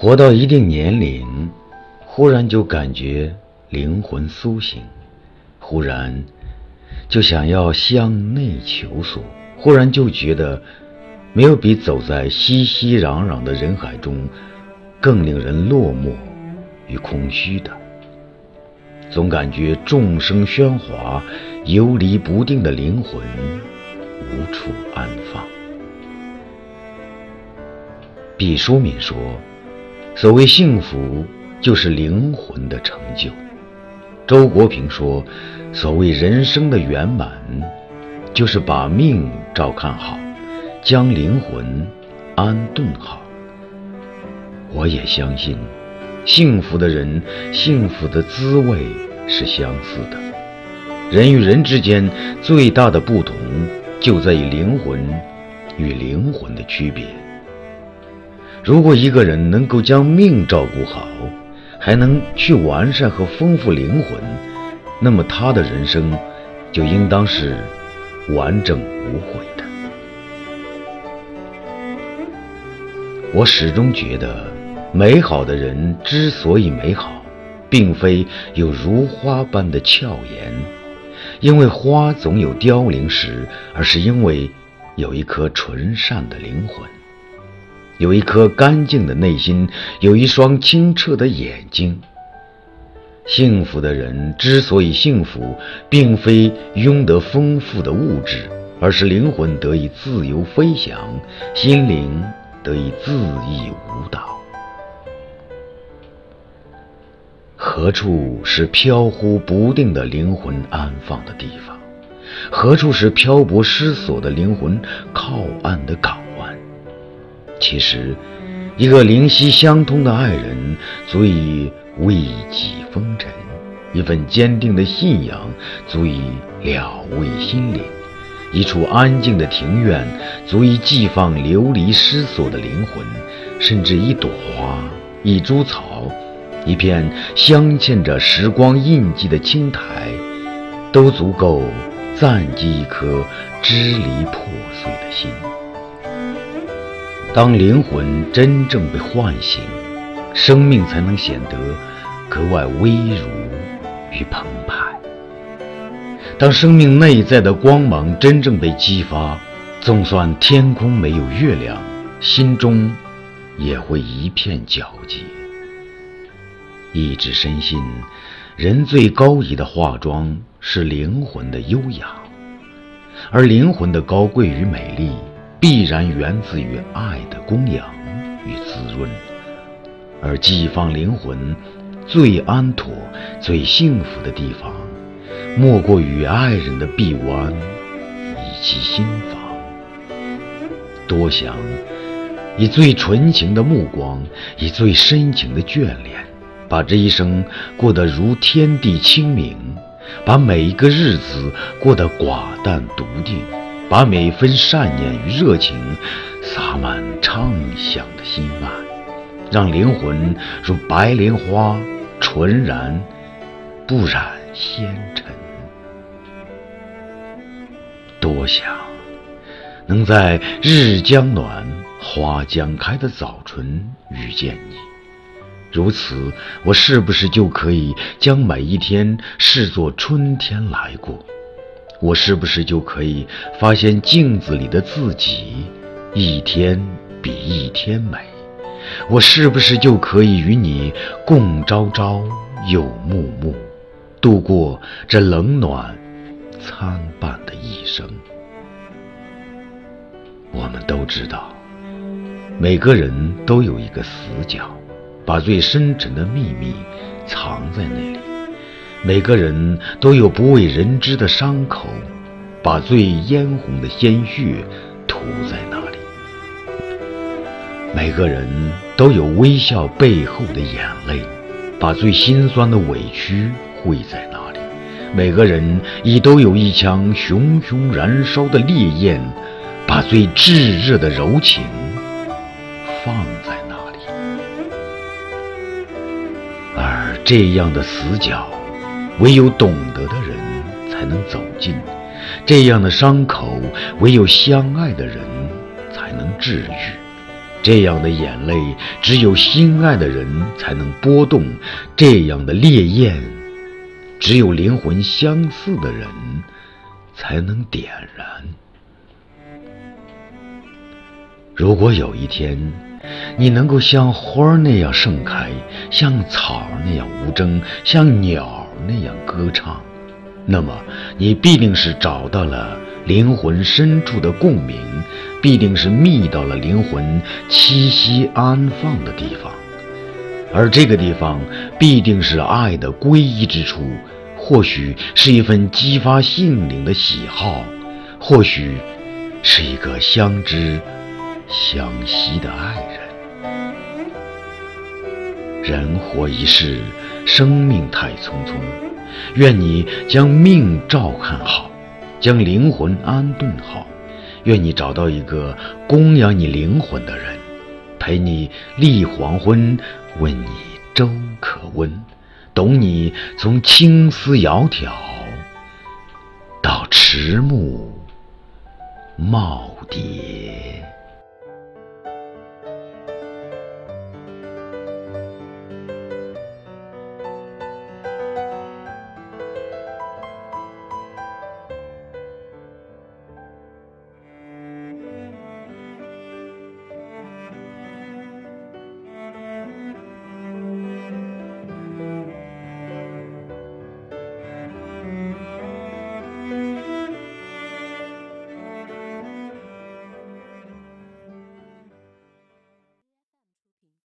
活到一定年龄，忽然就感觉灵魂苏醒，忽然就想要向内求索，忽然就觉得没有比走在熙熙攘攘的人海中更令人落寞与空虚的。总感觉众生喧哗、游离不定的灵魂无处安放。毕淑敏说：“所谓幸福，就是灵魂的成就。”周国平说：“所谓人生的圆满，就是把命照看好，将灵魂安顿好。”我也相信。幸福的人，幸福的滋味是相似的。人与人之间最大的不同，就在于灵魂与灵魂的区别。如果一个人能够将命照顾好，还能去完善和丰富灵魂，那么他的人生就应当是完整无悔的。我始终觉得。美好的人之所以美好，并非有如花般的俏颜，因为花总有凋零时，而是因为有一颗纯善的灵魂，有一颗干净的内心，有一双清澈的眼睛。幸福的人之所以幸福，并非拥得丰富的物质，而是灵魂得以自由飞翔，心灵得以恣意舞蹈。何处是飘忽不定的灵魂安放的地方？何处是漂泊失所的灵魂靠岸的港？其实，一个灵犀相通的爱人足以慰藉风尘；一份坚定的信仰足以了慰心灵；一处安静的庭院足以寄放流离失所的灵魂；甚至一朵花、一株草。一片镶嵌着时光印记的青苔，都足够暂寄一颗支离破碎的心。当灵魂真正被唤醒，生命才能显得格外微如与澎湃。当生命内在的光芒真正被激发，纵算天空没有月亮，心中也会一片皎洁。一直深信，人最高仪的化妆是灵魂的优雅，而灵魂的高贵与美丽，必然源自于爱的供养与滋润。而寄放灵魂最安妥、最幸福的地方，莫过于爱人的臂弯以及心房。多想以最纯情的目光，以最深情的眷恋。把这一生过得如天地清明，把每一个日子过得寡淡笃定，把每分善念与热情洒满畅想的心岸，让灵魂如白莲花纯然不染纤尘。多想能在日将暖、花将开的早春遇见你。如此，我是不是就可以将每一天视作春天来过？我是不是就可以发现镜子里的自己一天比一天美？我是不是就可以与你共朝朝又暮暮，度过这冷暖参半的一生？我们都知道，每个人都有一个死角。把最深沉的秘密藏在那里。每个人都有不为人知的伤口，把最嫣红的鲜血涂在那里。每个人都有微笑背后的眼泪，把最心酸的委屈汇在那里。每个人亦都有一腔熊熊燃烧的烈焰，把最炙热的柔情放在那里。而。这样的死角，唯有懂得的人才能走进；这样的伤口，唯有相爱的人才能治愈。这样的眼泪，只有心爱的人才能波动；这样的烈焰，只有灵魂相似的人才能点燃。如果有一天，你能够像花那样盛开，像草那样无争，像鸟那样歌唱，那么你必定是找到了灵魂深处的共鸣。必定是觅到了灵魂栖息安放的地方，而这个地方必定是爱的归依之处。或许是一份激发性灵的喜好，或许是一个相知相惜的爱人。活一世，生命太匆匆，愿你将命照看好，将灵魂安顿好。愿你找到一个供养你灵魂的人，陪你立黄昏，问你粥可温，懂你从青丝窈窕到迟暮耄耋。